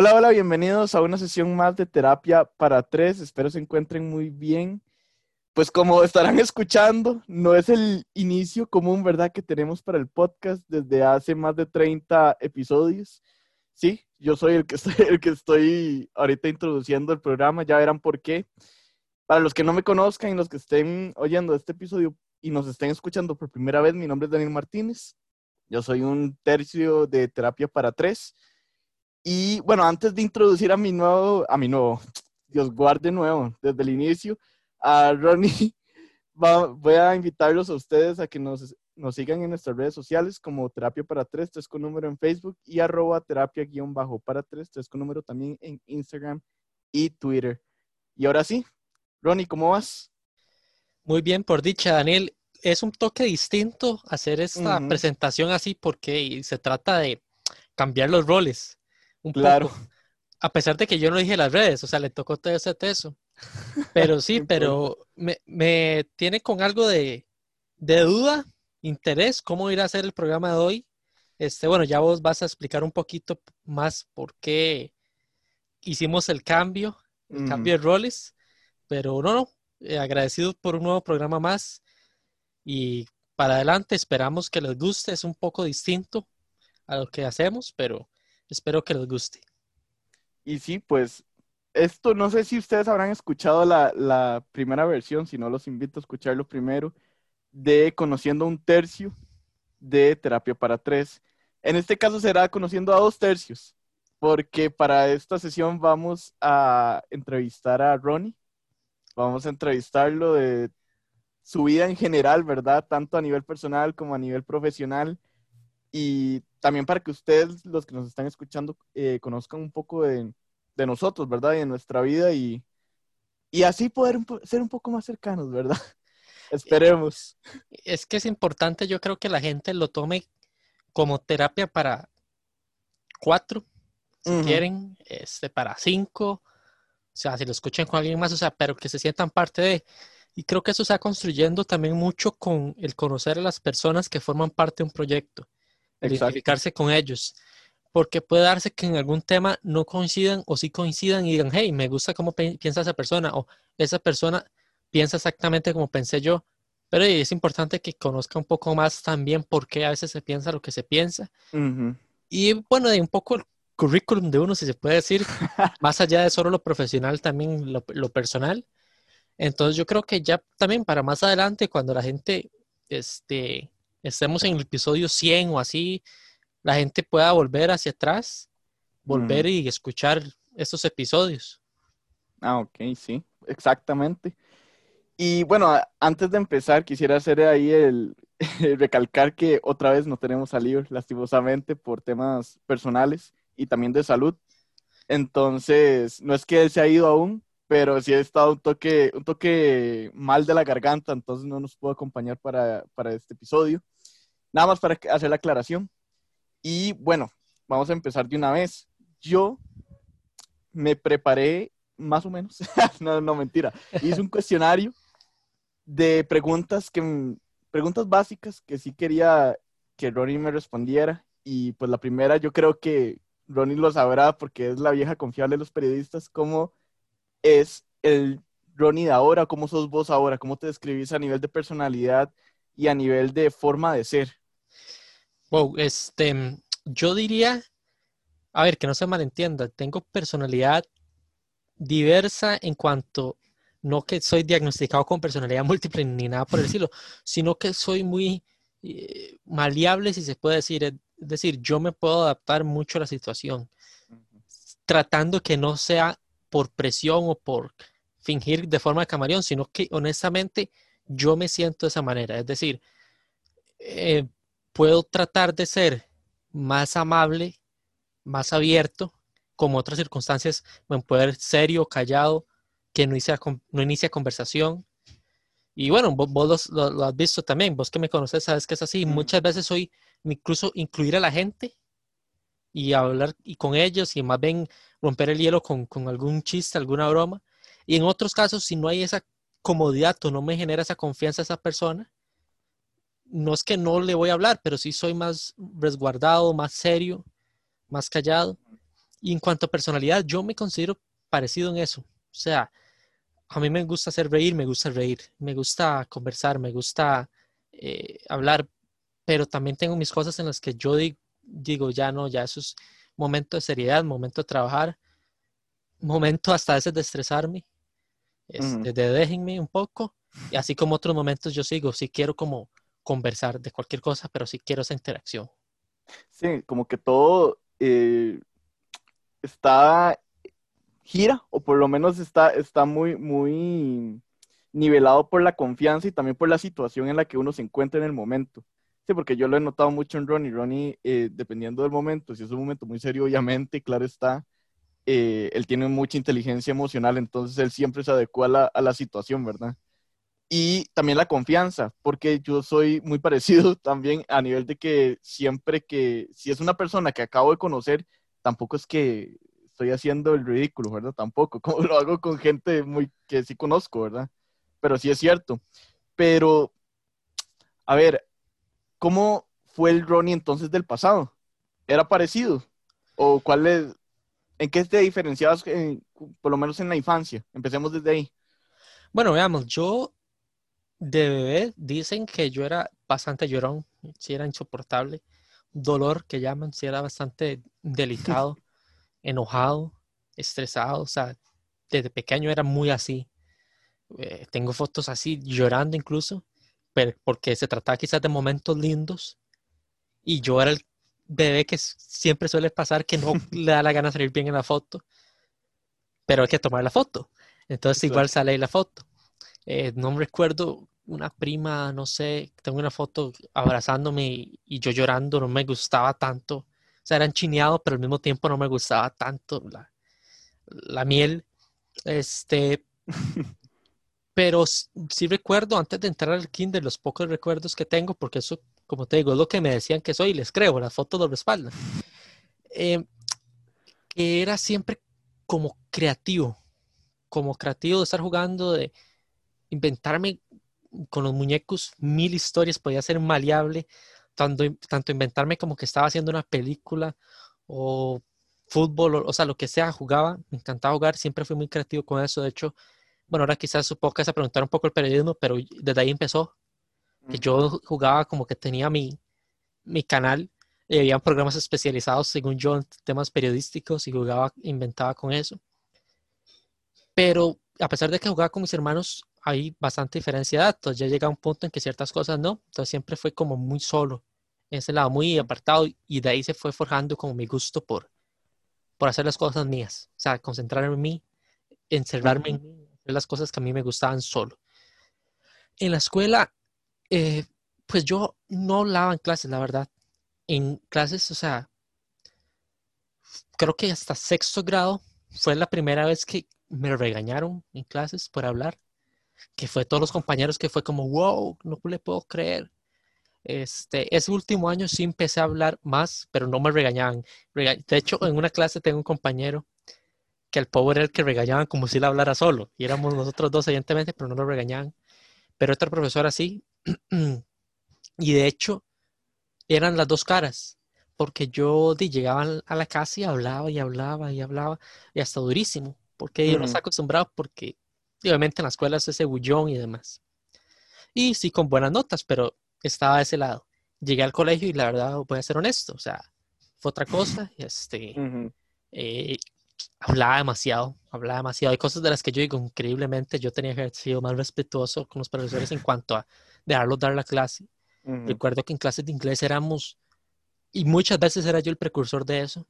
Hola, hola, bienvenidos a una sesión más de terapia para tres. Espero se encuentren muy bien. Pues como estarán escuchando, no es el inicio común, ¿verdad? Que tenemos para el podcast desde hace más de 30 episodios. Sí, yo soy el que estoy, el que estoy ahorita introduciendo el programa, ya verán por qué. Para los que no me conozcan y los que estén oyendo este episodio y nos estén escuchando por primera vez, mi nombre es Daniel Martínez. Yo soy un tercio de terapia para tres. Y bueno, antes de introducir a mi nuevo, a mi nuevo, Dios guarde nuevo, desde el inicio, a Ronnie, voy a invitarlos a ustedes a que nos, nos sigan en nuestras redes sociales como Terapia para Tres, tres con número en Facebook y arroba terapia guion bajo para tres, tres con número también en Instagram y Twitter. Y ahora sí, Ronnie, ¿cómo vas? Muy bien, por dicha, Daniel. Es un toque distinto hacer esta presentación así porque se trata de cambiar los roles. Un claro. A pesar de que yo no dije las redes, o sea, le tocó todo ese teso. Pero sí, pero me, tiene con algo de, duda, interés, cómo ir a hacer el programa de hoy. Este, bueno, ya vos vas a explicar un poquito más por qué hicimos el cambio, el cambio de roles. Pero no, no, eh, agradecido por un nuevo programa más. Y para adelante esperamos que les guste. Es un poco distinto a lo que hacemos, pero espero que les guste. Y sí, pues esto no sé si ustedes habrán escuchado la, primera versión, si no los invito a escucharlo primero, de Conociendo un tercio de Terapia para Tres. En este caso será Conociendo a dos tercios, porque para esta sesión vamos a entrevistar a Ronnie. Vamos a entrevistarlo de su vida en general, ¿verdad? Tanto a nivel personal como a nivel profesional. Y también para que ustedes, los que nos están escuchando, eh, conozcan un poco de, de nosotros, ¿verdad? Y de nuestra vida y, y así poder ser un poco más cercanos, ¿verdad? Esperemos. Es que es importante, yo creo que la gente lo tome como terapia para cuatro, si quieren, este, para cinco, o sea, si lo escuchan con alguien más, o sea, pero que se sientan parte de... Y creo que eso se está construyendo también mucho con el conocer a las personas que forman parte de un proyecto, identificarse con ellos porque puede darse que en algún tema no coincidan o sí coincidan y digan, hey, me gusta cómo piensa esa persona o esa persona piensa exactamente como pensé yo. Pero es importante que conozca un poco más también por qué a veces se piensa lo que se piensa. Y bueno, de un poco el currículum de uno, si se puede decir, más allá de solo lo profesional, también lo, lo, personal. Entonces yo creo que ya también para más adelante, cuando la gente este, estemos en el episodio 100 o así, la gente pueda volver hacia atrás, volver y escuchar estos episodios. Ah, ok, sí, exactamente. Y bueno, antes de empezar, quisiera hacer ahí el, recalcar que otra vez no tenemos salido, lastimosamente, por temas personales y también de salud. Entonces, no es que él se ha ido aún, pero sí ha estado un toque, un toque mal de la garganta, entonces no nos pudo acompañar para, para este episodio. Nada más para hacer la aclaración. Y bueno, vamos a empezar de una vez. Yo me preparé más o menos, no, no, mentira, hice un cuestionario de preguntas que preguntas básicas que sí quería que Ronnie me respondiera y pues la primera yo creo que Ronnie lo sabrá porque es la vieja confiable de los periodistas, cómo es el Ronnie de ahora, cómo sos vos ahora, cómo te describís a nivel de personalidad y a nivel de forma de ser. Wow, este, yo diría, a ver, que no se malentienda, tengo personalidad diversa en cuanto, no que soy diagnosticado con personalidad múltiple ni nada por el estilo, sino que soy muy eh, maleable, si se puede decir. Es decir, yo me puedo adaptar mucho a la situación, tratando que no sea por presión o por fingir de forma de camaleón, sino que honestamente yo me siento de esa manera. Es decir, eh, puedo tratar de ser más amable, más abierto, como otras circunstancias, puedo ser serio, callado, que no inicia, no inicia conversación. Y bueno, vos, lo, has visto también, vos que me conoces sabes que es así. Muchas veces soy incluso incluir a la gente y hablar y con ellos y más bien romper el hielo con, con algún chiste, alguna broma. Y en otros casos, si no hay esa comodidad o no me genera esa confianza a esa persona, no es que no le voy a hablar, pero sí soy más resguardado, más serio, más callado. Y en cuanto a personalidad, yo me considero parecido en eso. O sea, a mí me gusta hacer reír, me gusta reír, me gusta conversar, me gusta eh, hablar, pero también tengo mis cosas en las que yo digo, ya no, ya eso es momento de seriedad, momento de trabajar, momento hasta a veces de estresarme, este, de déjenme un poco, y así como otros momentos yo sigo, sí quiero como conversar de cualquier cosa, pero sí quiero esa interacción. Sí, como que todo eh, está, gira, o por lo menos está, está muy, muy nivelado por la confianza y también por la situación en la que uno se encuentra en el momento. Sí, porque yo lo he notado mucho en Ronnie. Ronnie, eh, dependiendo del momento, si es un momento muy serio, obviamente, claro está, eh, él tiene mucha inteligencia emocional, entonces él siempre se adecua a la, a la situación, ¿verdad? Y también la confianza, porque yo soy muy parecido también a nivel de que siempre que, si es una persona que acabo de conocer, tampoco es que estoy haciendo el ridículo, ¿verdad? Tampoco, como lo hago con gente muy que sí conozco, ¿verdad? Pero sí es cierto. Pero, a ver, ¿cómo fue el Ronnie entonces del pasado? ¿Era parecido? ¿O cuál es, en qué te diferenciabas, por lo menos en la infancia? Empecemos desde ahí. Bueno, veamos, yo de bebé dicen que yo era bastante llorón, si era insoportable, dolor que llaman, si era bastante delicado, enojado, estresado, o sea, desde pequeño era muy así. Eh, tengo fotos así, llorando incluso, pero porque se trataba quizás de momentos lindos y yo era el bebé que siempre suele pasar que no le da la gana de salir bien en la foto, pero hay que tomar la foto. Entonces igual sale ahí la foto. Eh, no me recuerdo una prima, no sé, tengo una foto abrazándome y, yo llorando, no me gustaba tanto. O sea, eran chineados, pero al mismo tiempo no me gustaba tanto la, la miel. Este, pero sí recuerdo antes de entrar al kinder los pocos recuerdos que tengo, porque eso, como te digo, es lo que me decían que soy, les creo, las fotos de respaldan. Eh, que era siempre como creativo, como creativo de estar jugando, de inventarme con los muñecos mil historias, podía ser maleable, tanto, tanto inventarme como que estaba haciendo una película o fútbol, o, sea, lo que sea, jugaba, me encantaba jugar, siempre fui muy creativo con eso, de hecho, bueno, ahora quizás supongo que se preguntar un poco el periodismo, pero desde ahí empezó, que yo jugaba como que tenía mi, mi canal, y había programas especializados, según yo, en temas periodísticos y jugaba, inventaba con eso. Pero a pesar de que jugaba con mis hermanos, hay bastante diferencia de datos. Ya llega un punto en que ciertas cosas no. Entonces siempre fue como muy solo, en ese lado, muy apartado. Y de ahí se fue forjando como mi gusto por, por hacer las cosas mías. O sea, concentrarme en mí, encerrarme en mí, hacer las cosas que a mí me gustaban solo. En la escuela, eh, pues yo no hablaba en clases, la verdad. En clases, o sea, creo que hasta sexto grado fue la primera vez que me regañaron en clases por hablar que fue todos los compañeros que fue como, wow, no le puedo creer. Este, ese último año sí empecé a hablar más, pero no me regañaban. De hecho, en una clase tengo un compañero que el pobre era el que regañaban como si él hablara solo. Y éramos nosotros dos, evidentemente, pero no lo regañaban. Pero otra profesora sí. y de hecho, eran las dos caras. Porque yo llegaba a la casa y hablaba y hablaba y hablaba. Y hasta durísimo. Porque yo no estaba acostumbrado porque obviamente en la escuela es ese bullón y demás. Y sí, con buenas notas, pero estaba de ese lado. Llegué al colegio y la verdad, voy a ser honesto, o sea, fue otra cosa. Este, eh, hablaba demasiado, hablaba demasiado. Hay cosas de las que yo digo, increíblemente, yo tenía que haber sido más respetuoso con los profesores en cuanto a dejarlos dar la clase. Recuerdo que en clases de inglés éramos, y muchas veces era yo el precursor de eso,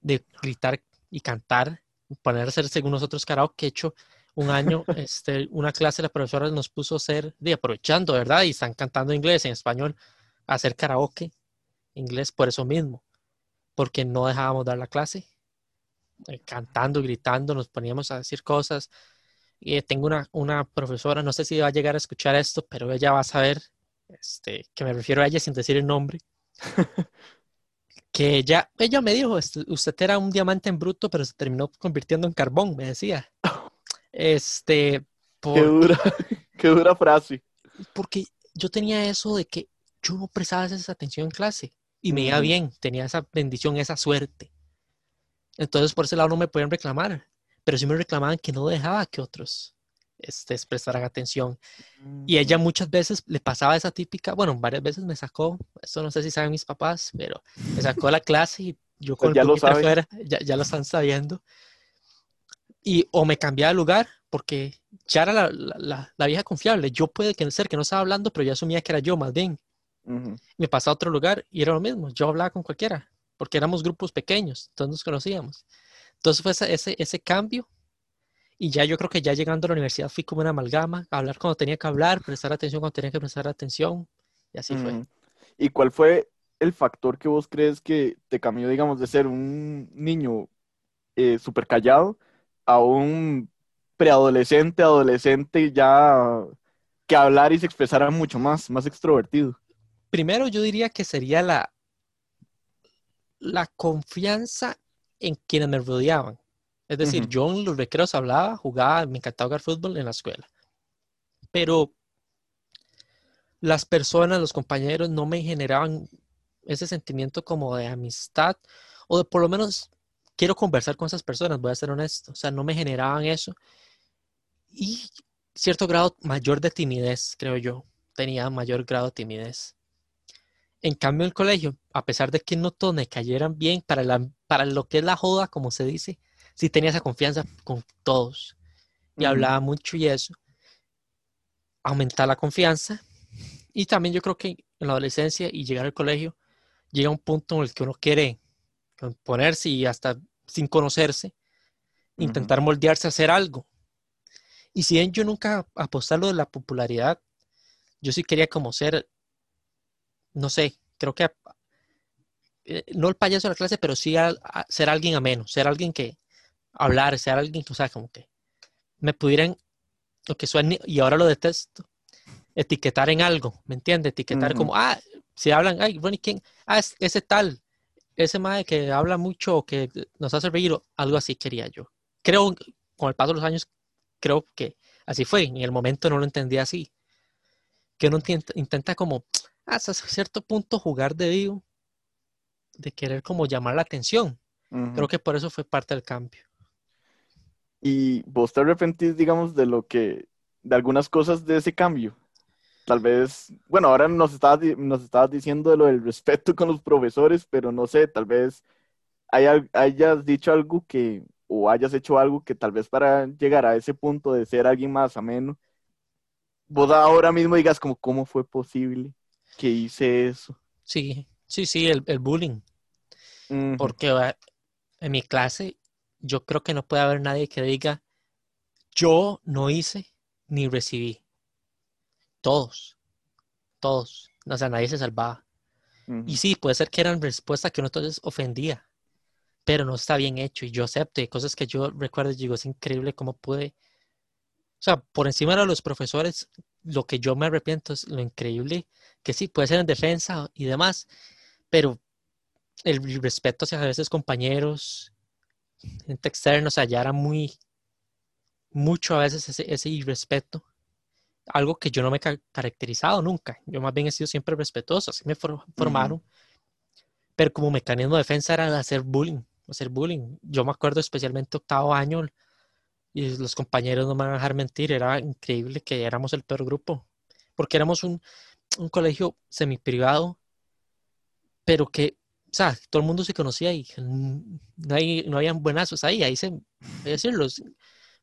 de gritar y cantar, poner a hacer según nosotros karaoke, hecho un año, este, una clase la profesora nos puso a hacer, de aprovechando, ¿verdad? Y están cantando inglés, en español, a hacer karaoke, inglés por eso mismo, porque no dejábamos dar la clase, eh, cantando, gritando, nos poníamos a decir cosas. Y tengo una, una profesora, no sé si va a llegar a escuchar esto, pero ella va a saber este, que me refiero a ella sin decir el nombre. que ella, ella me dijo, usted era un diamante en bruto, pero se terminó convirtiendo en carbón, me decía. Este. Qué, dura, qué dura frase. Porque yo tenía eso de que yo no prestaba esa atención en clase y me iba bien, tenía esa bendición, esa suerte. Entonces, por ese lado no me podían reclamar, pero sí me reclamaban que no dejaba que otros este, prestaran atención. Y ella muchas veces le pasaba esa típica, bueno, varias veces me sacó, eso no sé si saben mis papás, pero me sacó la clase y yo Pues con ya el lo afuera, ya, ya lo están sabiendo. Y o me cambiaba de lugar porque ya era la, la- vieja confiable. Yo puede que ser que no estaba hablando, pero yo asumía que era yo más bien. Me pasaba a otro lugar y era lo mismo. Yo hablaba con cualquiera porque éramos grupos pequeños, entonces nos conocíamos. Entonces fue ese, ese, ese cambio y ya yo creo que ya llegando a la universidad fui como una amalgama, hablar cuando tenía que hablar, prestar atención cuando tenía que prestar atención y así fue. ¿Y cuál fue el factor que vos crees que te cambió, digamos, de ser un niño eh, súper callado a un preadolescente, adolescente ya que hablar y se expresara mucho más, más extrovertido? Primero yo diría que sería la, la confianza en quienes me rodeaban. Es decir, yo en los recreos hablaba, jugaba, me encantaba jugar fútbol en la escuela. Pero las personas, los compañeros no me generaban ese sentimiento como de amistad o de por lo menos quiero conversar con esas personas, voy a ser honesto. O sea, no me generaban eso. Y cierto grado mayor de timidez, creo yo. Tenía mayor grado de timidez. En cambio, en el colegio, a pesar de que no todos me cayeran bien para, la, para lo que es la joda, como se dice, sí tenía esa confianza con todos. Y hablaba mucho y eso. Aumentar la confianza. Y también yo creo que en la adolescencia y llegar al colegio, llega un punto en el que uno quiere ponerse y hasta sin conocerse, intentar moldearse a hacer algo. Y si bien yo nunca aposté a lo de la popularidad, yo sí quería como ser, no sé, creo que eh, no el payaso de la clase, pero sí a- a ser alguien ameno, ser alguien que hablar, ser alguien que, o sea, como que me pudieran, lo que suene, y ahora lo detesto, etiquetar en algo, ¿me entiendes? Etiquetar como, ah, si hablan, ay, Ronnie King, ah, es- ese tal, ese mae que habla mucho o que nos hace reír, algo así quería yo. Creo, con el paso de los años, creo que así fue. En el momento no lo entendía así. Que uno intenta, como, hasta cierto punto, jugar de vivo, de querer como llamar la atención. Creo que por eso fue parte del cambio. ¿Y vos te arrepentís, digamos, de lo que, de algunas cosas de ese cambio? Tal vez, bueno, ahora nos estabas, nos estabas diciendo de lo del respeto con los profesores, pero no sé, tal vez haya- hayas dicho algo que, o hayas hecho algo que tal vez para llegar a ese punto de ser alguien más ameno, vos ahora mismo digas como, ¿cómo fue posible que hice eso? Sí, sí, sí, el, el bullying. Porque eh, en mi clase, yo creo que no puede haber nadie que diga, yo no hice ni recibí. Todos, todos. O sea, nadie se salvaba. Y sí, puede ser que eran respuestas que uno entonces ofendía, pero no está bien hecho y yo acepto. Y cosas que yo recuerdo y digo, es increíble cómo pude. O sea, por encima de los profesores, lo que yo me arrepiento es lo increíble que sí, puede ser en defensa y demás, pero el respeto hacia a veces compañeros, gente externa, o sea, ya era muy, mucho a veces ese, ese irrespeto. Algo que yo no me he ca- caracterizado nunca. Yo más bien he sido siempre respetuoso, así me for- formaron. Pero como mecanismo de defensa era hacer bullying, hacer bullying. Yo me acuerdo especialmente octavo año y los compañeros no me van a dejar mentir, era increíble que éramos el peor grupo, porque éramos un, un colegio semiprivado, pero que, o sea, todo el mundo se conocía y no, hay, no habían buenazos ahí, ahí se, voy a decirlo,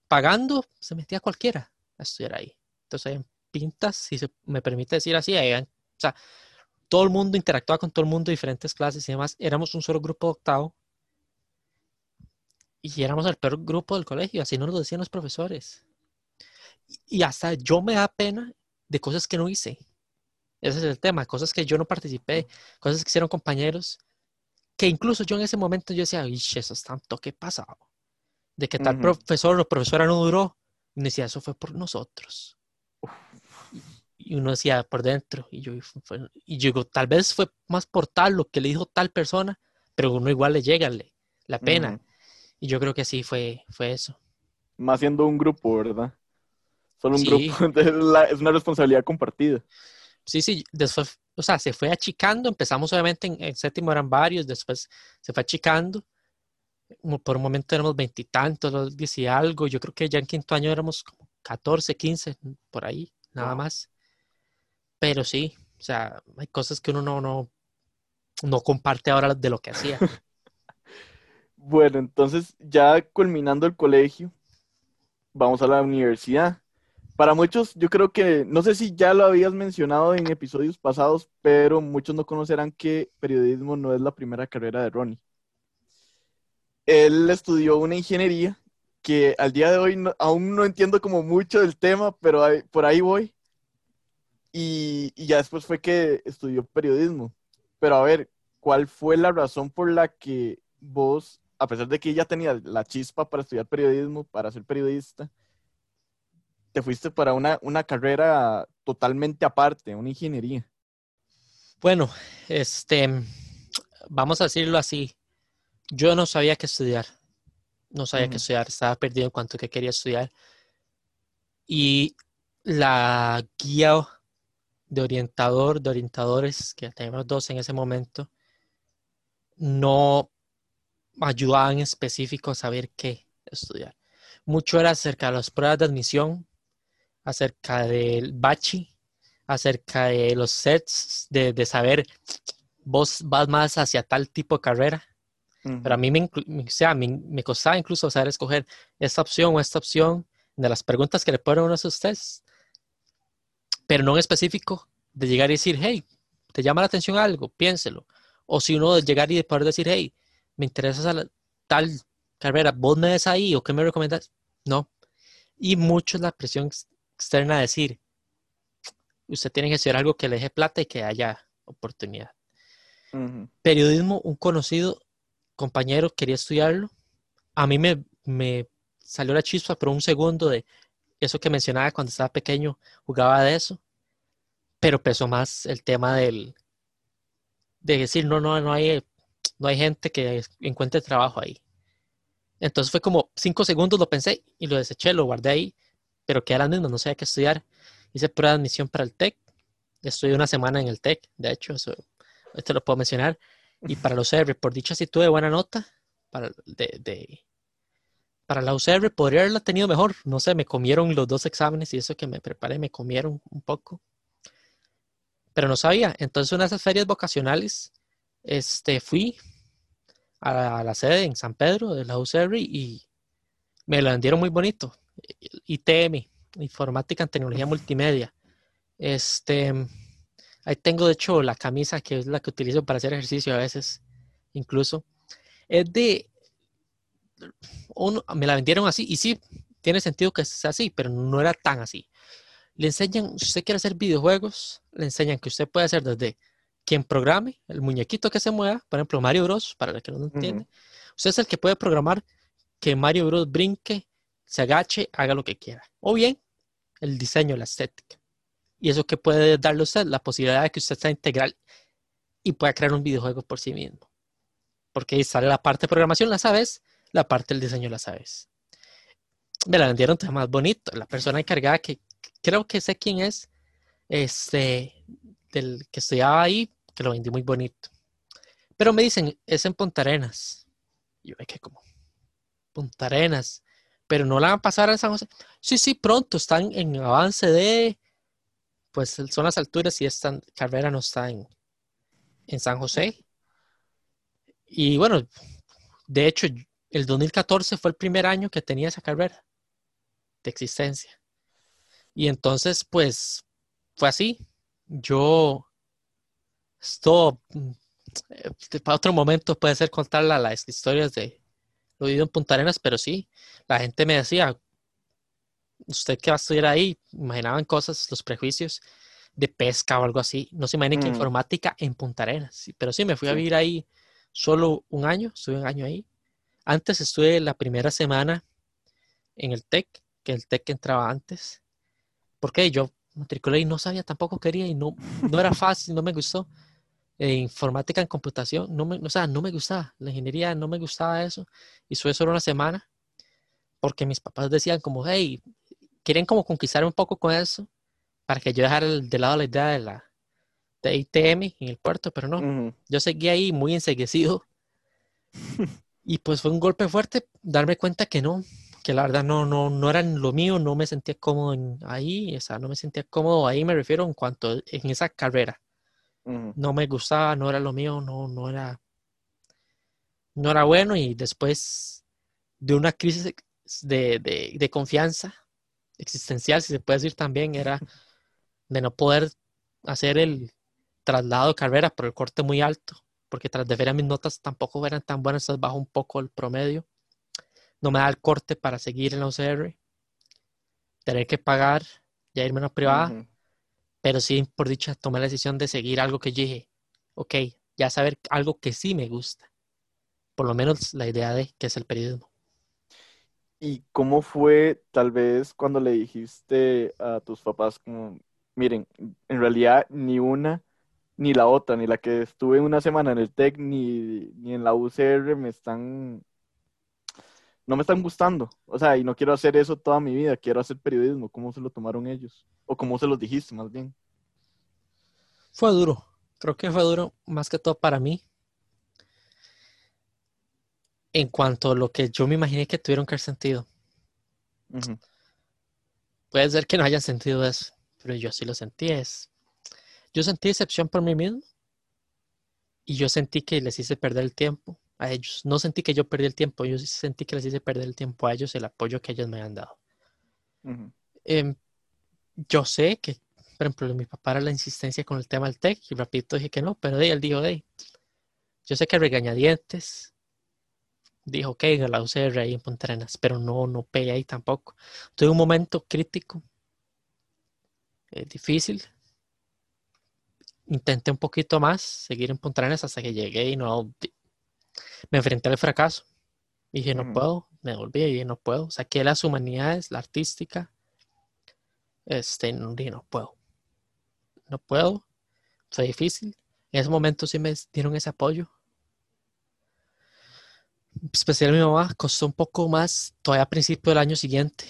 pagando se metía cualquiera a estudiar ahí. Entonces habían pintas, si se me permite decir así, o sea, todo el mundo interactuaba con todo el mundo, diferentes clases y demás. Éramos un solo grupo de octavo y éramos el peor grupo del colegio, así nos lo decían los profesores. Y hasta yo me da pena de cosas que no hice. Ese es el tema, cosas que yo no participé, cosas que hicieron compañeros, que incluso yo en ese momento yo decía, "Ish, eso es tanto que pasado. De que tal Ujú. profesor o profesora no duró. Y me decía, eso fue por nosotros. Y uno decía por dentro, y yo, fue- y yo digo, tal vez fue más por tal lo que le dijo tal persona, pero uno igual le llega le- la pena. Y yo creo que sí fue, fue eso. Más siendo un grupo, ¿verdad? Solo un Sí. grupo, entonces la- es una responsabilidad compartida. Sí, sí, después, o sea, se fue achicando, empezamos obviamente en, en séptimo eran varios, después se fue achicando, por un momento éramos veintitantos, diez y algo. Yo creo que ya en quinto año éramos como 14, 15, por ahí, nada más. Pero sí, o sea, hay cosas que uno no, no, no comparte ahora de lo que hacía. bueno, entonces ya culminando el colegio, vamos a la universidad. Para muchos, yo creo que, no sé si ya lo habías mencionado en episodios pasados, pero muchos no conocerán que periodismo no es la primera carrera de Ronnie. Él estudió una ingeniería que al día de hoy aún no entiendo como mucho del tema, pero por ahí voy. Y, y ya después fue que estudió periodismo. Pero a ver, ¿cuál fue la razón por la que vos, a pesar de que ya tenía la chispa para estudiar periodismo, para ser periodista, te fuiste para una, una carrera totalmente aparte, una ingeniería. Bueno, este, vamos a decirlo así. Yo no sabía qué estudiar. No sabía qué estudiar. Estaba perdido en cuanto a qué quería estudiar. Y la guía de orientador, de orientadores, que teníamos dos en ese momento, no ayudaban en específico a saber qué estudiar. Mucho era acerca de las pruebas de admisión, acerca del bachi, acerca de los sets, de, saber, vos vas más hacia tal tipo de carrera. Pero a mí me, sea, me, costaba incluso saber escoger esta opción o esta opción de las preguntas que le ponen uno a ustedes, pero no en específico de llegar y decir, hey, ¿te llama la atención algo? Piénselo. O si uno de llegar y de poder decir, hey, me interesa tal carrera, vos me ves ahí o qué me recomiendas. No. Y mucho es la presión externa a decir, usted tiene que hacer algo que le deje plata y que haya oportunidad. Periodismo, un conocido compañero quería estudiarlo. A mí me, me salió la chispa por un segundo de eso que mencionaba cuando estaba pequeño, jugaba de eso, pero pesó más el tema del de decir no, no, no hay, no hay gente que encuentre trabajo ahí. Entonces fue como cinco segundos, lo pensé y lo deseché, lo guardé ahí pero que era mismo, no sabía qué estudiar. Hice prueba de admisión para el TEC. Estudié una semana en el TEC, de hecho, eso, esto lo puedo mencionar. Y para la UCR, por dicha sí tuve buena nota. Para, de, para la UCR podría haberla tenido mejor. No sé, me comieron los dos exámenes y eso que me preparé, me comieron un poco. Pero no sabía. Entonces, una de esas ferias vocacionales, este, fui a la, a la sede en San Pedro de la UCR y me la vendieron muy bonito. ITM, Informática en Tecnología Multimedia. Este, ahí tengo de hecho la camisa que es la que utilizo para hacer ejercicio a veces, incluso. Es de, me la vendieron así y sí, tiene sentido que sea así, pero no era tan así. Le enseñan, si usted quiere hacer videojuegos, le enseñan que usted puede hacer desde quien programe, el muñequito que se mueva, por ejemplo Mario Bros, para el que no lo entiende. Usted es el que puede programar que Mario Bros brinque se agache, haga lo que quiera. O bien, el diseño, la estética. Y eso que puede darle usted, la posibilidad de que usted sea integral y pueda crear un videojuego por sí mismo. Porque ahí sale la parte de programación, la sabes, la parte del diseño, la sabes. Me la vendieron más bonito. La persona encargada, que creo que sé quién es, este, del que estudiaba ahí, que lo vendí muy bonito. Pero me dicen, es en Punta Arenas. yo me quedé como, Punta Arenas pero no la van a pasar a San José. Sí, sí, pronto, están en avance de, pues son las alturas y esta carrera no está en, en San José. Y bueno, de hecho, el 2014 fue el primer año que tenía esa carrera de existencia. Y entonces, pues, fue así. Yo, esto, para otro momento puede ser contar las historias de, lo he ido en Punta Arenas, pero sí, la gente me decía, usted que va a estudiar ahí, imaginaban cosas, los prejuicios de pesca o algo así. No se imaginen que mm. informática en Punta Arenas. Pero sí, me fui a vivir ahí solo un año, estuve un año ahí. Antes estuve la primera semana en el TEC, que el TEC entraba antes. Porque yo matriculé y no sabía, tampoco quería y no, no era fácil, no me gustó. Informática en computación, no me, o sea, no me gustaba, la ingeniería no me gustaba eso, y fue solo una semana, porque mis papás decían como, hey, quieren como conquistar un poco con eso, para que yo dejara de lado la idea de la de ITM en el puerto, pero no, yo seguí ahí muy enseguecido, Y pues fue un golpe fuerte darme cuenta que no, que la verdad no, no, no era lo mío, no me sentía cómodo en, ahí, o sea, no me sentía cómodo ahí, me refiero en cuanto en esa carrera. No me gustaba, no era lo mío, no, no era, no era bueno y después de una crisis de, de, de confianza existencial, si se puede decir también, era de no poder hacer el traslado de carrera por el corte muy alto, porque tras de ver mis notas tampoco eran tan buenas, bajo un poco el promedio no me da el corte para seguir en la UCR, tener que pagar, ya irme a una privada, pero sí, por dicha, tomé la decisión de seguir algo que yo dije, ok, ya saber algo que sí me gusta, por lo menos la idea de que es el periodismo. ¿Y cómo fue tal vez cuando le dijiste a tus papás como, miren, en realidad ni una ni la otra, ni la que estuve una semana en el TEC, ni, ni en la UCR me están no me están gustando. O sea, y no quiero hacer eso toda mi vida, quiero hacer periodismo. ¿Cómo se lo tomaron ellos? O cómo se los dijiste, más bien. Fue duro. Creo que fue duro más que todo para mí. En cuanto a lo que yo me imaginé que tuvieron que haber sentido. Puede ser que no hayan sentido eso, pero yo sí lo sentí. Es... Yo sentí decepción por mí mismo y yo sentí que les hice perder el tiempo a ellos. No sentí que yo perdí el tiempo, yo sentí que les hice perder el tiempo a ellos, el apoyo que ellos me han dado. Em, yo sé que, por ejemplo, mi papá era la insistencia con el tema del TEC y rapidito dije que no, pero de él dijo, de yo sé que regañadientes, dijo en la UCR ahí en Pontarenas, pero no, no pegué ahí tampoco. Tuve un momento crítico, eh, difícil. Intenté un poquito más seguir en Pontarenas hasta que llegué y no me enfrenté al fracaso. Dije, no puedo, me volví y dije, no puedo. Saqué las humanidades, la artística. Este, no, dije, no puedo. No puedo. Fue difícil. En ese momento sí me dieron ese apoyo. Especial mi mamá, costó un poco más todavía a principio del año siguiente.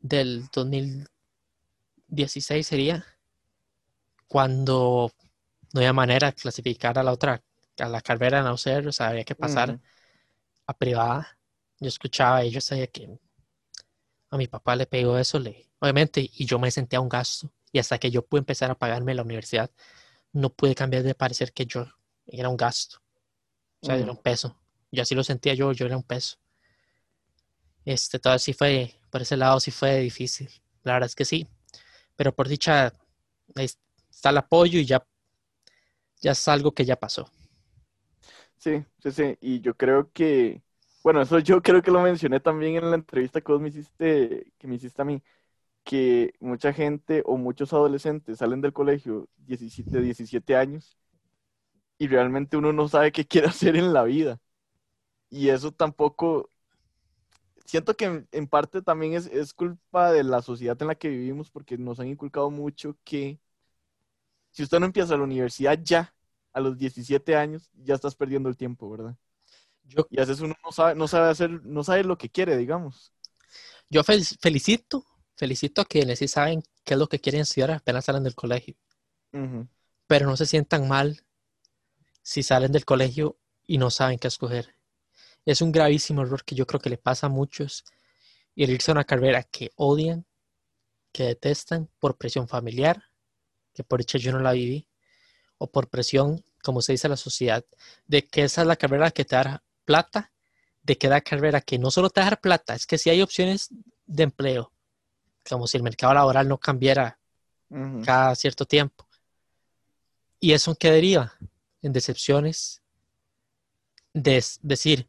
Del 2016 sería. Cuando no había manera de clasificar a la otra a la carrera en UCR, o sea, había que pasar a privada. Yo escuchaba y yo sabía que a mi papá le pegó eso, le, obviamente, y yo me sentía un gasto. Y hasta que yo pude empezar a pagarme la universidad, no pude cambiar de parecer que yo era un gasto. O sea, era un peso. Yo así lo sentía yo, yo era un peso. Este, todo así fue, por ese lado sí fue difícil. La verdad es que sí. Pero por dicha, está el apoyo y ya, ya es algo que ya pasó. Sí, sí, sí. Y yo creo que, bueno, eso yo creo que lo mencioné también en la entrevista que vos me hiciste, que me hiciste a mí, que mucha gente o muchos adolescentes salen del colegio 17, 17 años y realmente uno no sabe qué quiere hacer en la vida. Y eso tampoco, siento que en, parte también es, es culpa de la sociedad en la que vivimos porque nos han inculcado mucho que si usted no empieza la universidad ya, a los 17 años ya estás perdiendo el tiempo, ¿verdad? Yo, y a veces uno no sabe, no sabe hacer, no sabe lo que quiere, digamos. Yo felicito, felicito a quienes sí saben qué es lo que quieren estudiar apenas salen del colegio. Pero no se sientan mal si salen del colegio y no saben qué escoger. Es un gravísimo error que yo creo que le pasa a muchos irse a una carrera que odian, que detestan por presión familiar, que por hecho yo no la viví, o por presión, como se dice la sociedad, de que esa es la carrera que te da plata, de que da carrera que no solo te da plata, es que si hay opciones de empleo, como si el mercado laboral no cambiara cada cierto tiempo. ¿Y eso qué deriva? En decepciones, de decir,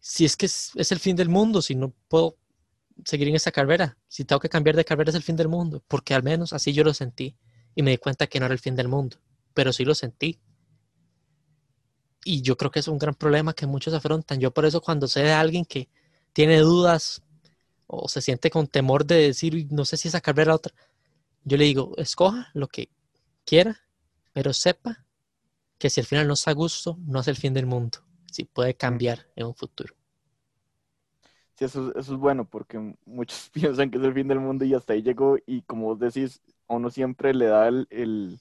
si es que es, es, el fin del mundo, si no puedo seguir en esa carrera, si tengo que cambiar de carrera es el fin del mundo, porque al menos así yo lo sentí y me di cuenta que no era el fin del mundo pero sí lo sentí. Y yo creo que es un gran problema que muchos afrontan. Yo por eso cuando sé de alguien que tiene dudas o se siente con temor de decir, no sé si esa carrera otra, yo le digo, escoja lo que quiera, pero sepa que si al final no está a gusto, no es el fin del mundo. Si puede cambiar en un futuro. Sí, eso, es bueno porque muchos piensan que es el fin del mundo y hasta ahí llegó y como vos decís, a uno siempre le da el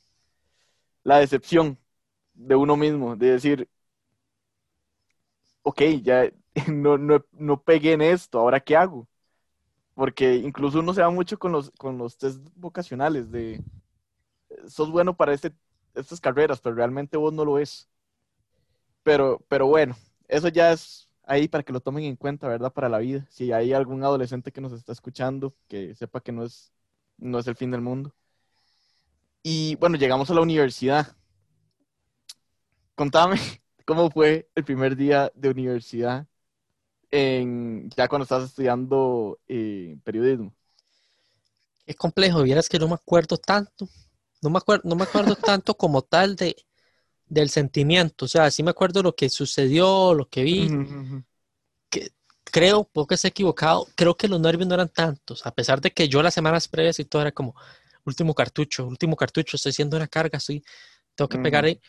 la decepción de uno mismo, de decir, ok, ya no, no, no pegué en esto, ¿ahora qué hago? Porque incluso uno se va mucho con los, con los test vocacionales de, sos bueno para este, estas carreras, pero realmente vos no lo es. Pero, pero bueno, eso ya es ahí para que lo tomen en cuenta, ¿verdad? Para la vida. Si hay algún adolescente que nos está escuchando, que sepa que no es, no es el fin del mundo. Y bueno, llegamos a la universidad. Contame cómo fue el primer día de universidad en, ya cuando estás estudiando eh, periodismo. Es complejo, vieras que no me acuerdo tanto. No me acuerdo, no me acuerdo tanto como tal de, del sentimiento. O sea, sí me acuerdo lo que sucedió, lo que vi. Que, creo, poco se equivocado, creo que los nervios no eran tantos, a pesar de que yo las semanas previas y todo era como, último cartucho, último cartucho, estoy haciendo una carga, estoy, tengo que pegar ahí.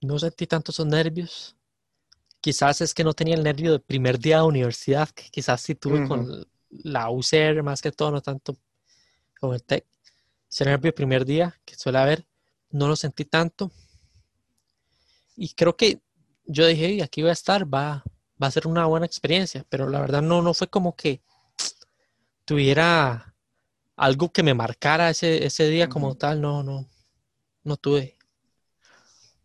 No sentí tanto esos nervios. Quizás es que no tenía el nervio del primer día de universidad, que quizás sí tuve con la UCR más que todo, no tanto con el TEC. Ese nervio del primer día, que suele haber, no lo sentí tanto. Y creo que yo dije, aquí voy a estar, va, va a ser una buena experiencia, pero la verdad no, no fue como que tuviera algo que me marcara ese, ese día como tal, no, no, no tuve.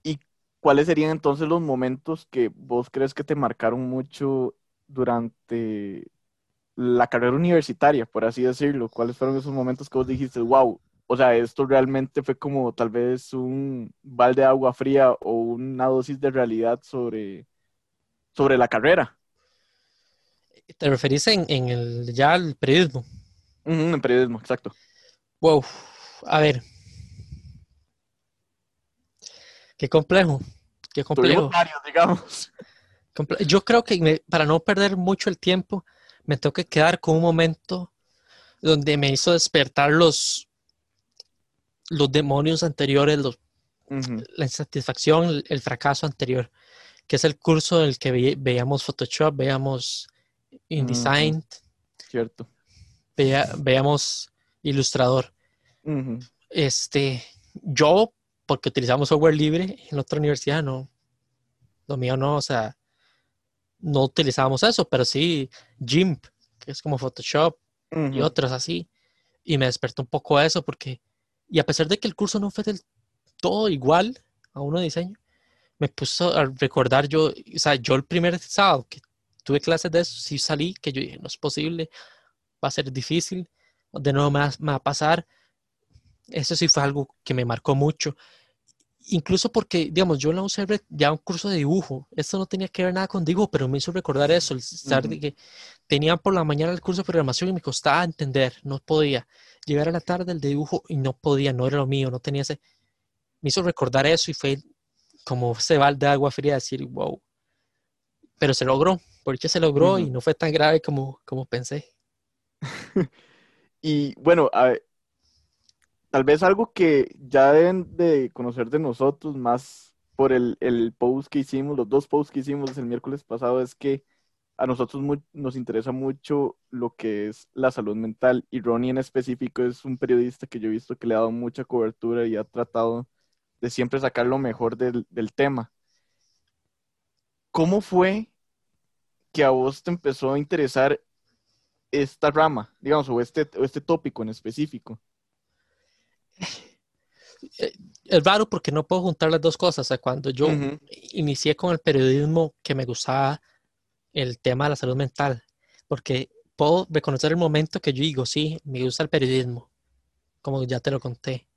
¿Y cuáles serían entonces los momentos que vos crees que te marcaron mucho durante la carrera universitaria, por así decirlo? ¿Cuáles fueron esos momentos que vos dijiste, wow, o sea, esto realmente fue como tal vez un balde de agua fría o una dosis de realidad sobre, sobre la carrera? ¿Te referís en, en el, ya al periodismo? En periodismo, exacto. Wow, a ver. Qué complejo, qué complejo. Varios, digamos. Yo creo que para no perder mucho el tiempo, me tengo que quedar con un momento donde me hizo despertar los, los demonios anteriores, los, la insatisfacción, el, fracaso anterior, que es el curso en el que veíamos Photoshop, veíamos InDesign. Cierto veamos Ilustrador. Este, yo, porque utilizamos software libre en otra universidad, no, lo mío no, o sea, no utilizábamos eso, pero sí GIMP, que es como Photoshop y otros así. Y me despertó un poco eso porque, y a pesar de que el curso no fue del todo igual a uno de diseño, me puso a recordar yo, o sea, yo el primer sábado que tuve clases de eso, sí salí, que yo dije, no es posible, va a ser difícil, de nuevo me va, a pasar. Eso sí fue algo que me marcó mucho. Incluso porque, digamos, yo en la UCR ya un curso de dibujo, esto no tenía que ver nada con dibujo, pero me hizo recordar eso, el estar que tenía por la mañana el curso de programación y me costaba entender, no podía. Llegar a la tarde el de dibujo y no podía, no era lo mío, no tenía ese... Me hizo recordar eso y fue como se va de agua fría decir, wow. Pero se logró, porque se logró y no fue tan grave como, como pensé. y bueno, tal vez algo que ya deben de conocer de nosotros más por el, post que hicimos, los dos posts que hicimos el miércoles pasado, es que a nosotros nos interesa mucho lo que es la salud mental y Ronnie en específico es un periodista que yo he visto que le ha dado mucha cobertura y ha tratado de siempre sacar lo mejor del, del tema. ¿Cómo fue que a vos te empezó a interesar esta rama, digamos, o este, este tópico en específico? Es raro porque no puedo juntar las dos cosas. cuando yo inicié con el periodismo, que me gustaba el tema de la salud mental, porque puedo reconocer el momento que yo digo, sí, me gusta el periodismo, como ya te lo conté.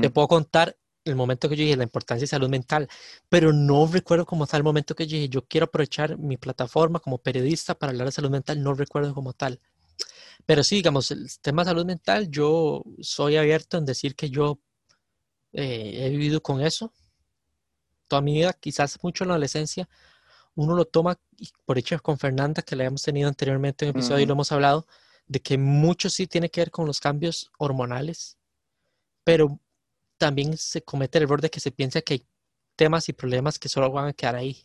Te puedo contar el momento que yo dije la importancia de salud mental, pero no recuerdo cómo tal el momento que yo dije, yo quiero aprovechar mi plataforma como periodista para hablar de salud mental, no recuerdo como tal. Pero sí, digamos, el tema de salud mental, yo soy abierto en decir que yo eh, he vivido con eso toda mi vida, quizás mucho en la adolescencia. Uno lo toma, por hecho con Fernanda, que la hemos tenido anteriormente en un episodio y lo hemos hablado, de que mucho sí tiene que ver con los cambios hormonales, pero también se comete el error de que se piensa que hay temas y problemas que solo van a quedar ahí.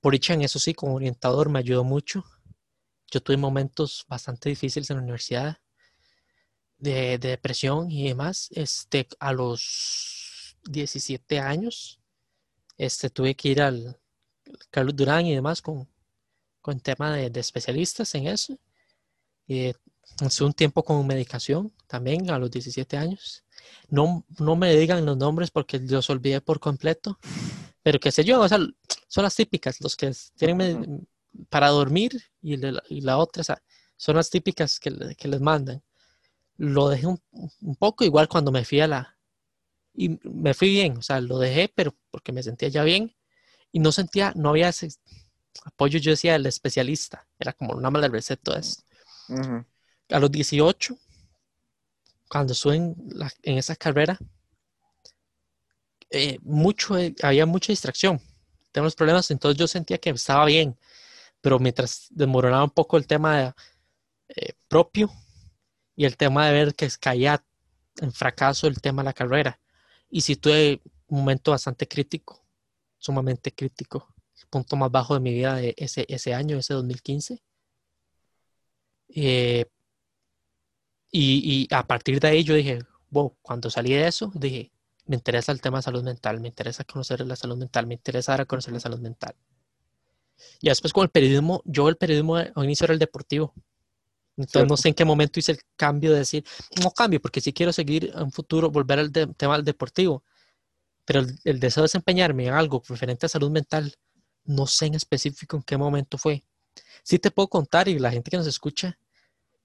Por hecho, en eso sí, como orientador me ayudó mucho yo tuve momentos bastante difíciles en la universidad de, depresión y demás. Este, a los 17 años, este, tuve que ir al Carlos Durán y demás con, con tema de, especialistas en eso. Eh, hace un tiempo con medicación también a los 17 años. No, no me digan los nombres porque los olvidé por completo, pero qué sé yo, o sea, son las típicas, los que tienen para dormir y, la, otra, son las típicas que, les mandan. Lo dejé un, poco igual cuando me fui a la... Y me fui bien, o sea, lo dejé, pero porque me sentía ya bien y no sentía, no había ese apoyo, yo decía, el especialista, era como una mala receta eso. A los 18, cuando estuve en, esa carrera, eh, mucho, eh, había mucha distracción. Tenemos problemas, entonces yo sentía que estaba bien, pero mientras desmoronaba un poco el tema eh, propio y el tema de ver que caía en fracaso el tema de la carrera. Y si tuve un momento bastante crítico, sumamente crítico, el punto más bajo de mi vida de ese, ese año, ese 2015. Eh, y, y, a partir de ahí yo dije, wow, cuando salí de eso, dije, me interesa el tema de salud mental, me interesa conocer la salud mental, me interesa conocer la salud mental. Y después con el periodismo, yo el periodismo al inicio era el deportivo. Entonces no sé en qué momento hice el cambio de decir, no cambio, porque si quiero seguir en futuro, volver al tema del deportivo. Pero el, deseo de desempeñarme en algo referente a salud mental, no sé en específico en qué momento fue. Sí te puedo contar, y la gente que nos escucha,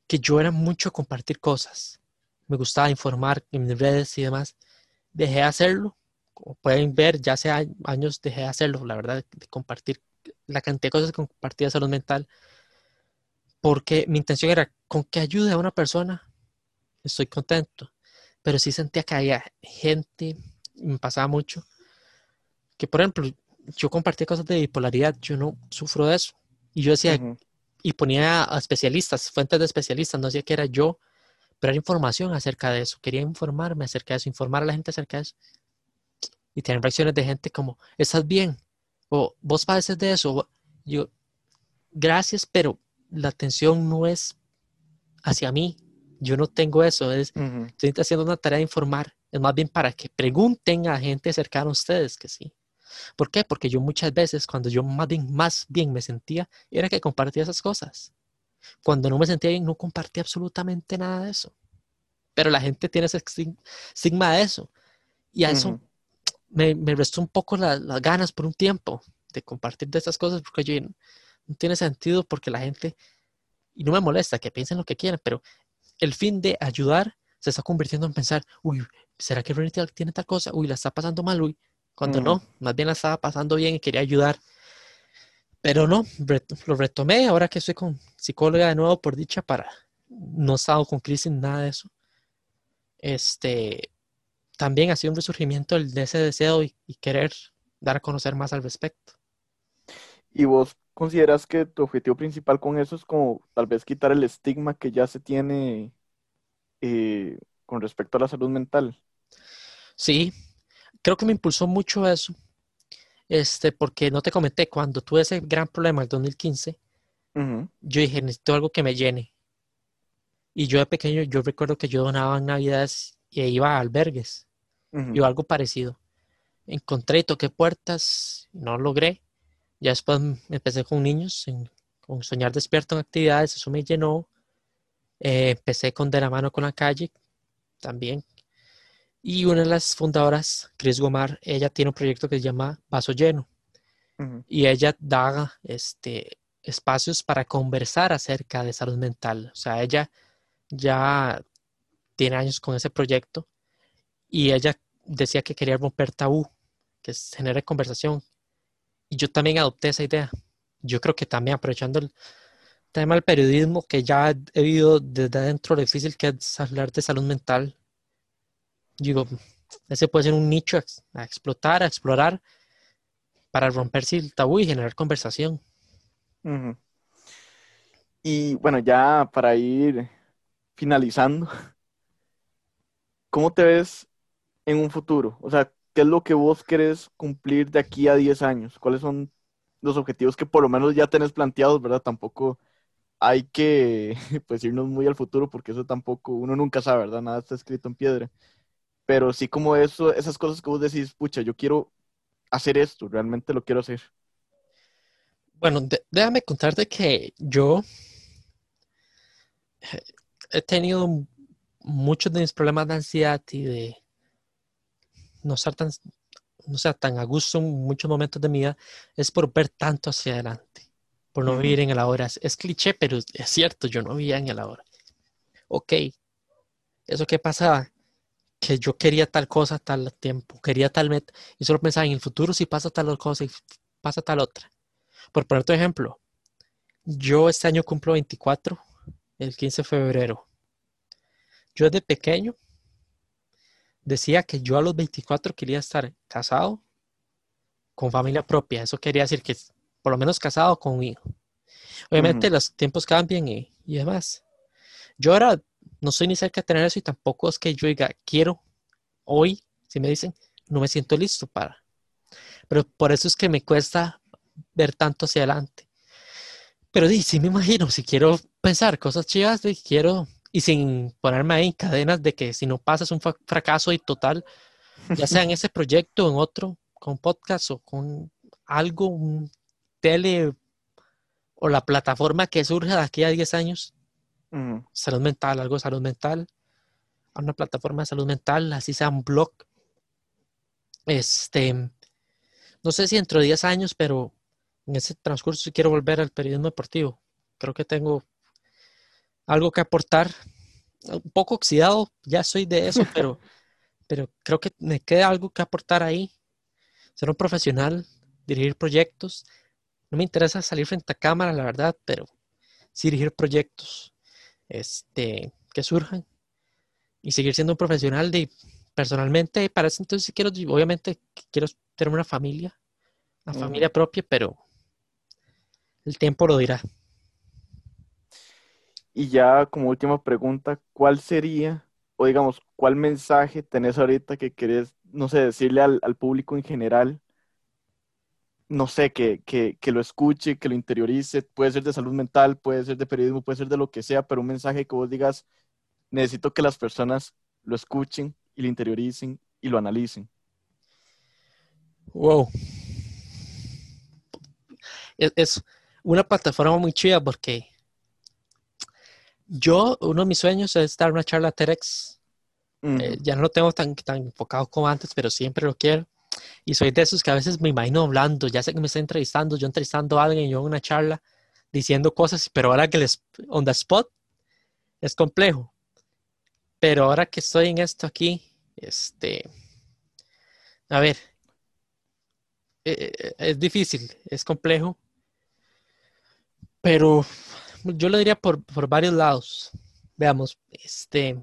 que yo era mucho compartir cosas. Me gustaba informar en mis redes y demás. Dejé de hacerlo. Como pueden ver, ya hace años dejé de hacerlo, la verdad, de compartir la cantidad de cosas que compartía de salud mental, porque mi intención era con que ayude a una persona, estoy contento, pero sí sentía que había gente, me pasaba mucho, que por ejemplo, yo compartía cosas de bipolaridad, yo no sufro de eso, y yo decía, y ponía a especialistas, fuentes de especialistas, no decía que era yo, pero era información acerca de eso, quería informarme acerca de eso, informar a la gente acerca de eso. Y tener reacciones de gente como, ¿estás bien? O vos padeces de eso, yo, gracias, pero la atención no es hacia mí, yo no tengo eso, es, estoy haciendo una tarea de informar, es más bien para que pregunten a gente cercana a ustedes que sí. ¿Por qué? Porque yo muchas veces, cuando yo más bien, más bien me sentía, era que compartía esas cosas. Cuando no me sentía bien, no compartía absolutamente nada de eso. Pero la gente tiene ese estigma de eso. Y a eso me, me restó un poco las ganas por un tiempo de compartir de estas cosas porque oye, no tiene sentido porque la gente, y no me molesta que piensen lo que quieran, pero el fin de ayudar se está convirtiendo en pensar, uy, ¿será que Renity tiene tal cosa? Uy, la está pasando mal, uy. Cuando no, más bien la estaba pasando bien y quería ayudar. Pero no, lo retomé ahora que estoy con psicóloga de nuevo por dicha para no he estado con crisis, nada de eso. Este, también ha sido un resurgimiento de ese deseo y, querer dar a conocer más al respecto. ¿Y vos consideras que tu objetivo principal con eso es como tal vez quitar el estigma que ya se tiene eh, con respecto a la salud mental? Sí, creo que me impulsó mucho eso. Este, porque no te comenté, cuando tuve ese gran problema en el 2015, yo dije, necesito algo que me llene. Y yo de pequeño, yo recuerdo que yo donaba en Navidades y iba a albergues. Yo algo parecido. Encontré y toqué puertas, no logré. Ya después empecé con niños, con Soñar Despierto en actividades, eso me llenó. Eh, empecé con De la mano con la calle, también. Y una de las fundadoras, Cris Gomar, ella tiene un proyecto que se llama Vaso Lleno. Y ella da este, espacios para conversar acerca de salud mental. O sea, ella ya tiene años con ese proyecto y ella decía que quería romper tabú, que genere conversación. Y yo también adopté esa idea. Yo creo que también aprovechando el tema del periodismo, que ya he vivido desde adentro lo difícil que es hablar de salud mental, digo, ese puede ser un nicho a, explotar, a explorar, para romperse el tabú y generar conversación. Y bueno, ya para ir finalizando, ¿cómo te ves en un futuro? O sea, ¿qué es lo que vos querés cumplir de aquí a 10 años? ¿Cuáles son los objetivos que por lo menos ya tenés planteados, verdad? Tampoco hay que pues irnos muy al futuro porque eso tampoco, uno nunca sabe, ¿verdad? Nada está escrito en piedra. Pero sí como eso, esas cosas que vos decís, pucha, yo quiero hacer esto, realmente lo quiero hacer. Bueno, déjame contarte que yo he tenido muchos de mis problemas de ansiedad y de no estar tan, no sea, tan a gusto en muchos momentos de mi vida, es por ver tanto hacia adelante, por no vivir en el ahora. Es, cliché, pero es cierto, yo no vivía en el ahora. Ok, eso que pasaba, que yo quería tal cosa tal tiempo, quería tal meta, y solo pensaba en el futuro si pasa tal cosa y pasa tal otra. Por poner tu ejemplo, yo este año cumplo 24, el 15 de febrero. Yo desde pequeño decía que yo a los 24 quería estar casado con familia propia. Eso quería decir que por lo menos casado con un hijo. Obviamente los tiempos cambian y, y, demás. Yo ahora no soy ni cerca de tener eso y tampoco es que yo diga, quiero hoy, si me dicen, no me siento listo para. Pero por eso es que me cuesta ver tanto hacia adelante. Pero sí, me imagino, si quiero pensar cosas chivas, quiero y sin ponerme ahí en cadenas de que si no pasa es un fracaso y total, ya sea en ese proyecto o en otro, con podcast o con algo, un tele o la plataforma que surja de aquí a 10 años, salud mental, algo de salud mental, a una plataforma de salud mental, así sea un blog. Este, no sé si dentro de 10 años, pero en ese transcurso quiero volver al periodismo deportivo. Creo que tengo algo que aportar. Un poco oxidado, ya soy de eso, pero, pero creo que me queda algo que aportar ahí. Ser un profesional, dirigir proyectos. No me interesa salir frente a cámara, la verdad, pero sí dirigir proyectos este, que surjan y seguir siendo un profesional de personalmente. Para eso entonces quiero, obviamente, quiero tener una familia, una familia propia, pero el tiempo lo dirá. Y ya como última pregunta, ¿cuál sería, o digamos, cuál mensaje tenés ahorita que querés, no sé, decirle al, público en general? No sé, que, que, lo escuche, que lo interiorice, puede ser de salud mental, puede ser de periodismo, puede ser de lo que sea, pero un mensaje que vos digas, necesito que las personas lo escuchen y lo interioricen y lo analicen. Wow. Es, una plataforma muy chida porque yo, uno de mis sueños es dar una charla TEDx. Eh, ya no lo tengo tan, tan enfocado como antes, pero siempre lo quiero. Y soy de esos que a veces me imagino hablando, ya sé que me está entrevistando, yo entrevistando a alguien, yo en una charla, diciendo cosas, pero ahora que les, on the spot, es complejo. Pero ahora que estoy en esto aquí, este, a ver, eh, eh, es difícil, es complejo, pero yo lo diría por, varios lados. Veamos, este,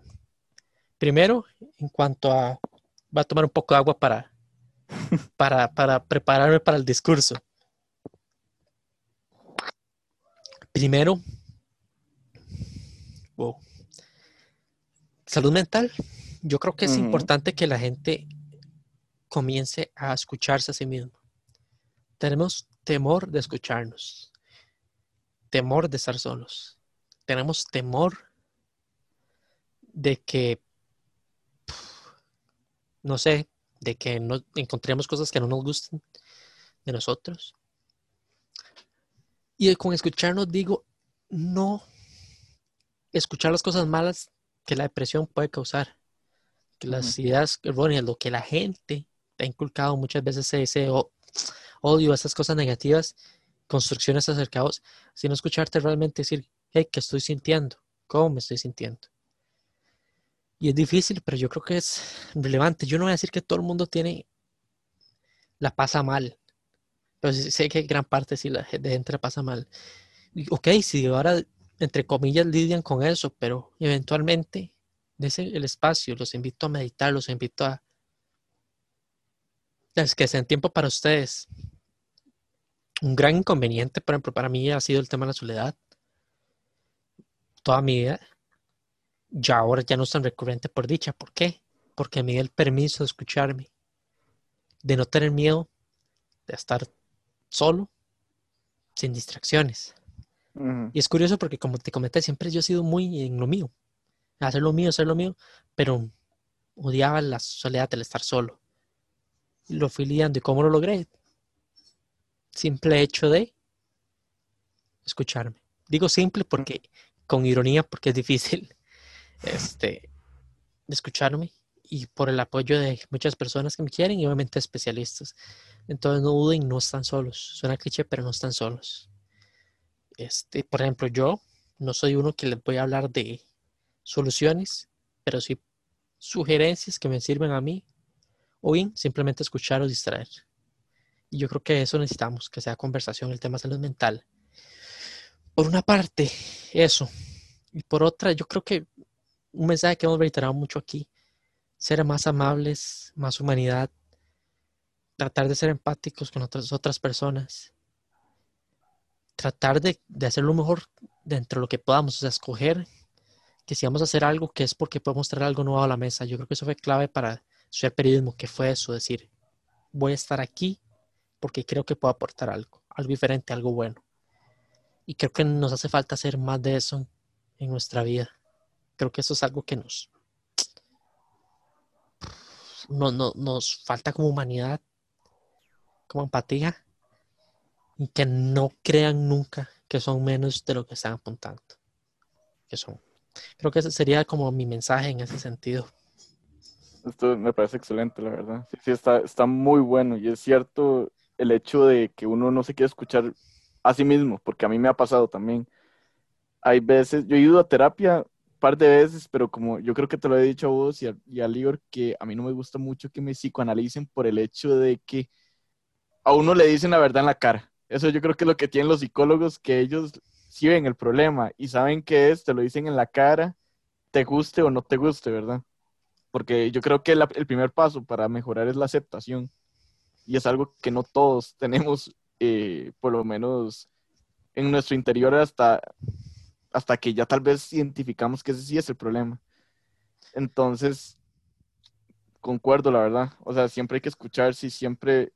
primero, en cuanto a, va a tomar un poco de agua para, para, para prepararme para el discurso. Primero, salud mental. Yo creo que es importante que la gente comience a escucharse a sí mismo. Tenemos temor de escucharnos temor de estar solos. Tenemos temor de que, no sé, de que no encontremos cosas que no nos gusten de nosotros. Y con escucharnos digo, no escuchar las cosas malas que la depresión puede causar, que las ideas erróneas, lo que la gente te ha inculcado muchas veces ese odio, esas cosas negativas, construcciones acercados, sino escucharte realmente decir, hey, ¿qué estoy sintiendo? ¿Cómo me estoy sintiendo? Y es difícil, pero yo creo que es relevante. Yo no voy a decir que todo el mundo tiene, la pasa mal, pero sé que gran parte sí la gente la pasa mal. ok, si ahora, entre comillas, lidian con eso, pero eventualmente, ese el espacio, los invito a meditar, los invito a... Es que sean tiempo para ustedes, un gran inconveniente, por ejemplo, para mí ha sido el tema de la soledad. Toda mi vida. Ya ahora ya no es tan recurrente por dicha. ¿Por qué? Porque me dio el permiso de escucharme. De no tener miedo de estar solo, sin distracciones. Y es curioso porque, como te comenté, siempre yo he sido muy en lo mío. Hacer lo mío, hacer lo mío. Pero odiaba la soledad del estar solo. Lo fui lidiando. ¿Y cómo lo logré? Simple hecho de escucharme. Digo simple porque, con ironía, porque es difícil este, escucharme y por el apoyo de muchas personas que me quieren y obviamente especialistas. Entonces no duden, no están solos. Suena cliché, pero no están solos. Este, por ejemplo, yo no soy uno que les voy a hablar de soluciones, pero sí sugerencias que me sirven a mí o bien simplemente escuchar o distraer. Yo creo que eso necesitamos, que sea conversación el tema salud mental. Por una parte, eso. Y por otra, yo creo que un mensaje que hemos reiterado mucho aquí, ser más amables, más humanidad, tratar de ser empáticos con otras, otras personas, tratar de, de hacer lo mejor dentro de lo que podamos, o sea, escoger que si vamos a hacer algo, que es porque podemos traer algo nuevo a la mesa. Yo creo que eso fue clave para su periodismo, que fue eso, decir, voy a estar aquí porque creo que puedo aportar algo, algo diferente, algo bueno. Y creo que nos hace falta hacer más de eso en nuestra vida. Creo que eso es algo que nos, no, no, nos falta como humanidad, como empatía, y que no crean nunca que son menos de lo que están apuntando, que son. Creo que ese sería como mi mensaje en ese sentido. Esto me parece excelente, la verdad. Sí, está, está muy bueno. Y es cierto el hecho de que uno no se quiere escuchar a sí mismo, porque a mí me ha pasado también. Hay veces, yo he ido a terapia un par de veces, pero como yo creo que te lo he dicho a vos y a, y Lior, que a mí no me gusta mucho que me psicoanalicen por el hecho de que a uno le dicen la verdad en la cara. Eso yo creo que es lo que tienen los psicólogos, que ellos sí ven el problema y saben qué es, te lo dicen en la cara, te guste o no te guste, ¿verdad? Porque yo creo que el primer paso para mejorar es la aceptación. Y es algo que no todos tenemos, eh, por lo menos en nuestro interior, hasta, hasta que ya tal vez identificamos que ese sí es el problema. Entonces, concuerdo, la verdad. O sea, siempre hay que escuchar, si siempre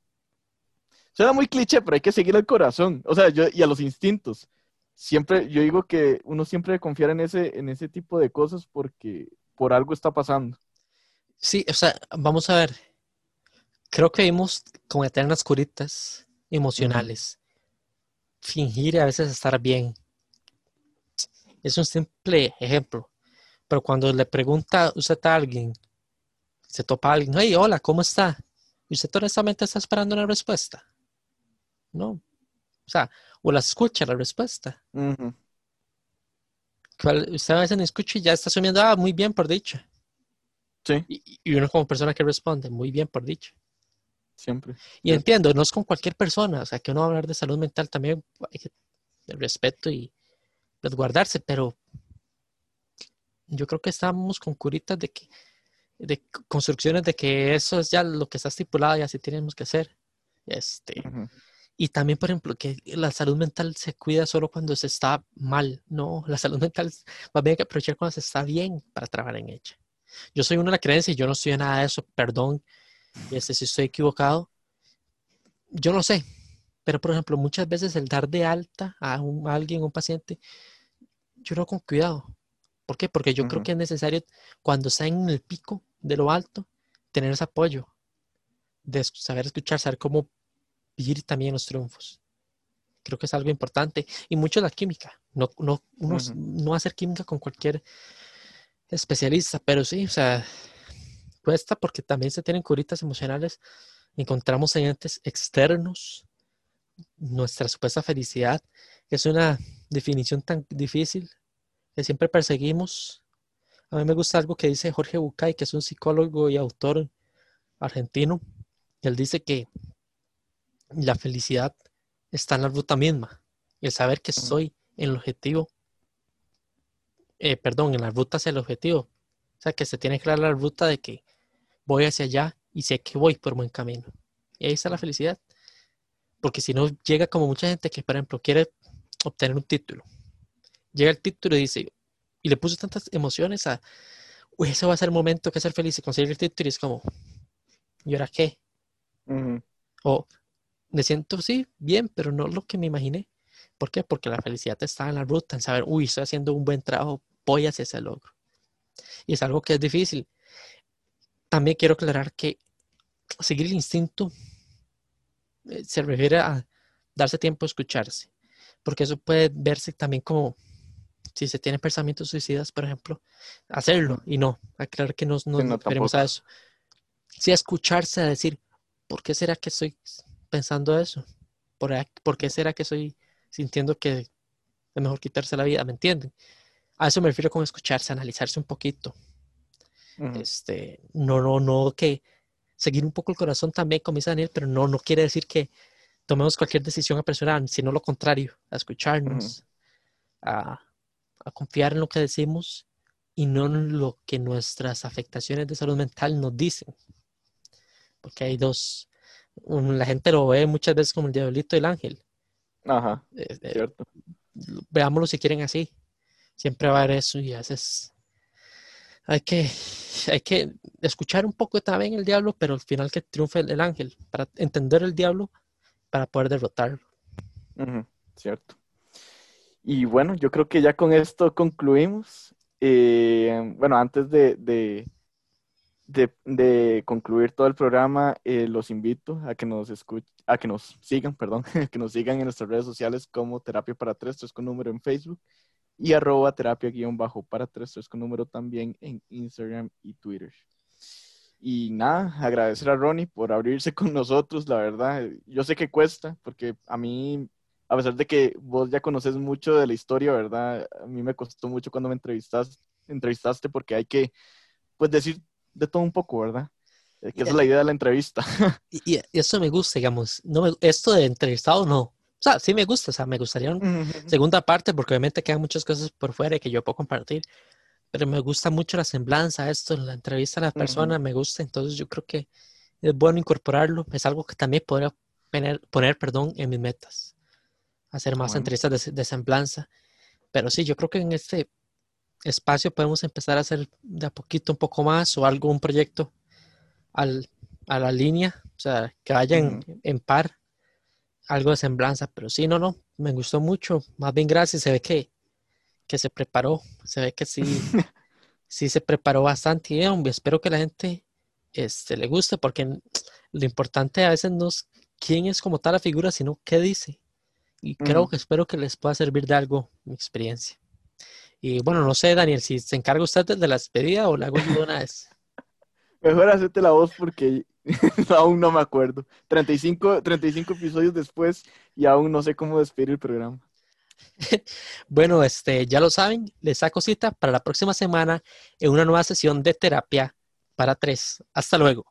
Suena muy cliché, pero hay que seguir al corazón, o sea, yo, y a los instintos. Siempre, yo digo que uno siempre debe confiar en ese, en ese tipo de cosas porque por algo está pasando. Sí, o sea, vamos a ver. Creo que vimos como eternas curitas emocionales. Fingir a veces estar bien. Es un simple ejemplo. Pero cuando le pregunta usted a alguien, se topa a alguien, hey, hola, ¿cómo está? Y usted honestamente está esperando una respuesta. ¿no? O sea, o las escucha la respuesta. usted a veces no escucha y ya está asumiendo, ah, muy bien por dicha. Sí. Y, uno como persona que responde, muy bien por dicha. Siempre. Y entiendo, no es con cualquier persona, o sea, que uno va a hablar de salud mental también, hay que el respeto y guardarse, pero yo creo que estamos con curitas de que, de construcciones de que eso es ya lo que está estipulado y así tenemos que hacer. Este, y también, por ejemplo, que la salud mental se cuida solo cuando se está mal. No, la salud mental va bien que aprovechar cuando se está bien para trabajar en ella. Yo soy uno de la creencia y yo no en nada de eso, perdón este, si estoy equivocado. Yo no sé, pero por ejemplo, muchas veces el dar de alta a, un, a alguien, un paciente, yo lo con cuidado. ¿Por qué? Porque yo creo que es necesario, cuando está en el pico de lo alto, tener ese apoyo, de saber escuchar, saber cómo vivir también los triunfos. Creo que es algo importante. Y mucho la química. No, no, no hacer química con cualquier especialista, pero sí, o sea, cuesta porque también se tienen curitas emocionales. Encontramos agentes externos. Nuestra supuesta felicidad es una definición tan difícil que siempre perseguimos. A mí me gusta algo que dice Jorge Bucay, que es un psicólogo y autor argentino. Él dice que la felicidad está en la ruta misma. El saber que estoy en el objetivo, eh, perdón, en la ruta hacia el objetivo. O sea, que se tiene clara la ruta de que voy hacia allá y sé que voy por buen camino. Y ahí está la felicidad. Porque si no llega como mucha gente que, por ejemplo, quiere obtener un título. Llega el título y dice, y le puso tantas emociones a, uy, ese va a ser el momento que ser feliz y conseguir el título y es como, ¿y ahora qué? O, me siento, sí, bien, pero no lo que me imaginé. ¿Por qué? Porque la felicidad está en la ruta, en saber, uy, estoy haciendo un buen trabajo, voy hacia ese logro. Y es algo que es difícil. También quiero aclarar que seguir el instinto eh, se refiere a darse tiempo a escucharse. porque eso puede verse también como si se tienen pensamientos suicidas, por ejemplo, hacerlo y no, aclarar que no nos referimos a eso. Sí, escucharse a decir, ¿por qué será que estoy pensando eso? ¿Por, ¿Por qué será que estoy sintiendo que es mejor quitarse la vida? ¿Me entienden? A eso me refiero con escucharse, analizarse un poquito. Este, no, no, no, que seguir un poco el corazón también, como dice Daniel, pero no, no quiere decir que tomemos cualquier decisión apresurada, sino lo contrario, a escucharnos, a, a confiar en lo que decimos y no en lo que nuestras afectaciones de salud mental nos dicen. Porque hay dos, la gente lo ve muchas veces como el diablito y el ángel. Ajá, eh, eh, cierto. Veámoslo si quieren así. Siempre va a haber eso y a veces hay que, hay que escuchar un poco también el diablo, pero al final que triunfe el, ángel, para entender el diablo, para poder derrotarlo. cierto. Y bueno, yo creo que ya con esto concluimos. Eh, bueno, antes de, de, de, concluir todo el programa, eh, los invito a que nos escuchen, a que nos sigan, perdón, que nos sigan en nuestras redes sociales como Terapia para Tres, tres con número en Facebook y arroba terapia guion bajo para tres, tres con número también en Instagram y Twitter. Y nada, agradecer a Ronnie por abrirse con nosotros, la verdad. Yo sé que cuesta, porque a mí a pesar de que vos ya conoces mucho de la historia, ¿verdad? A mí me costó mucho cuando me entrevistaste, entrevistaste porque hay que, pues, decir de todo un poco, ¿verdad? Eh, que esa es la idea de la entrevista. Y, eso me gusta, digamos. No esto de entrevistado, no. O sea, sí me gusta, o sea, me gustaría una segunda parte porque obviamente quedan muchas cosas por fuera que yo puedo compartir, pero me gusta mucho la semblanza, esto, la entrevista a la persona, me gusta, entonces yo creo que es bueno incorporarlo, es algo que también podría poner, poner perdón, en mis metas hacer más entrevistas de, de, semblanza. Pero sí, yo creo que en este espacio podemos empezar a hacer de a poquito un poco más o algún proyecto al, a la línea, o sea, que vayan en, par, algo de semblanza. Pero sí, no, no, me gustó mucho. Más bien, gracias. Se ve que, que se preparó, se ve que sí, sí se preparó bastante. Y hombre, espero que la gente este, le guste, porque lo importante a veces no es quién es como tal la figura, sino qué dice. Y creo que espero que les pueda servir de algo mi experiencia. Y bueno, no sé, Daniel, si se encarga usted de la despedida o la hago de una vez. Mejor hacerte la voz porque aún no me acuerdo. 35, 35 episodios después y aún no sé cómo despedir el programa. bueno, este, ya lo saben, les saco cita para la próxima semana en una nueva sesión de terapia para tres. Hasta luego.